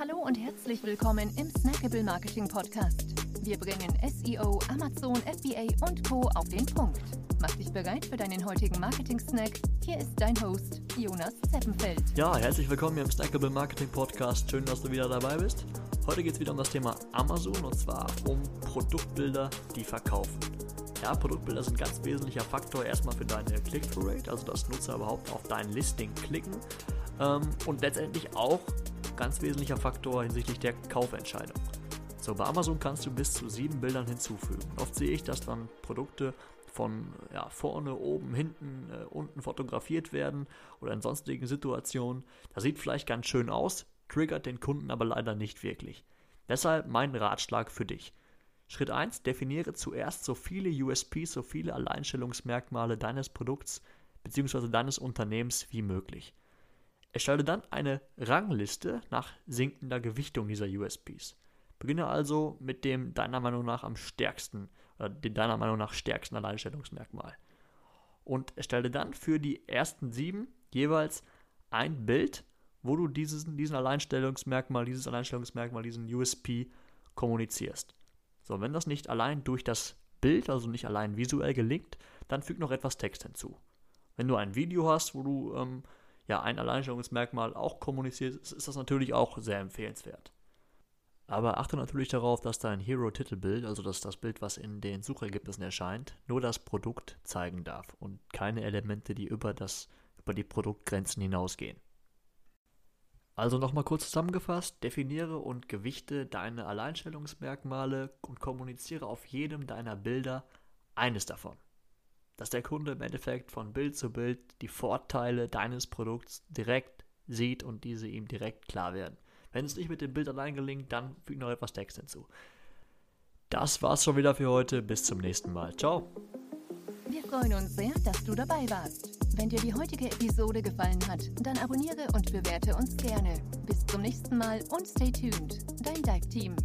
Hallo und herzlich willkommen im Snackable Marketing Podcast. Wir bringen SEO, Amazon, FBA und Co. auf den Punkt. Mach dich bereit für deinen heutigen Marketing-Snack. Hier ist dein Host, Jonas Zeppenfeld. Ja, herzlich willkommen hier im Snackable Marketing Podcast. Schön, dass du wieder dabei bist. Heute geht es wieder um das Thema Amazon und zwar um Produktbilder, die verkaufen. Ja, Produktbilder sind ein ganz wesentlicher Faktor erstmal für deine Click-Through-Rate, also dass Nutzer überhaupt auf dein Listing klicken ähm, und letztendlich auch ganz wesentlicher Faktor hinsichtlich der Kaufentscheidung. So, bei Amazon kannst du bis zu sieben Bildern hinzufügen. oft sehe ich, dass dann Produkte von ja, vorne, oben, hinten, äh, unten fotografiert werden oder in sonstigen Situationen. Das sieht vielleicht ganz schön aus, triggert den Kunden aber leider nicht wirklich. Deshalb mein Ratschlag für dich. Schritt 1, definiere zuerst so viele USPs, so viele Alleinstellungsmerkmale deines Produkts bzw. deines Unternehmens wie möglich. Erstelle dann eine Rangliste nach sinkender Gewichtung dieser USPs. Beginne also mit dem deiner Meinung nach am stärksten oder dem deiner Meinung nach stärksten Alleinstellungsmerkmal. Und erstelle dann für die ersten sieben jeweils ein Bild, wo du diesen, diesen Alleinstellungsmerkmal, dieses Alleinstellungsmerkmal, diesen USP kommunizierst. So, wenn das nicht allein durch das Bild, also nicht allein visuell gelingt, dann füg noch etwas Text hinzu. Wenn du ein Video hast, wo du ähm, ja ein Alleinstellungsmerkmal auch kommunizierst, ist das natürlich auch sehr empfehlenswert. Aber achte natürlich darauf, dass dein Hero-Titelbild, also dass das Bild, was in den Suchergebnissen erscheint, nur das Produkt zeigen darf und keine Elemente, die über, das, über die Produktgrenzen hinausgehen. Also nochmal kurz zusammengefasst, definiere und gewichte deine Alleinstellungsmerkmale und kommuniziere auf jedem deiner Bilder eines davon. Dass der Kunde im Endeffekt von Bild zu Bild die Vorteile deines Produkts direkt sieht und diese ihm direkt klar werden. Wenn es nicht mit dem Bild allein gelingt, dann füge noch etwas Text hinzu. Das war's schon wieder für heute. Bis zum nächsten Mal. Ciao. Wir freuen uns sehr, dass du dabei warst. Wenn dir die heutige Episode gefallen hat, dann abonniere und bewerte uns gerne. Bis zum nächsten Mal und stay tuned. Dein Dive Team.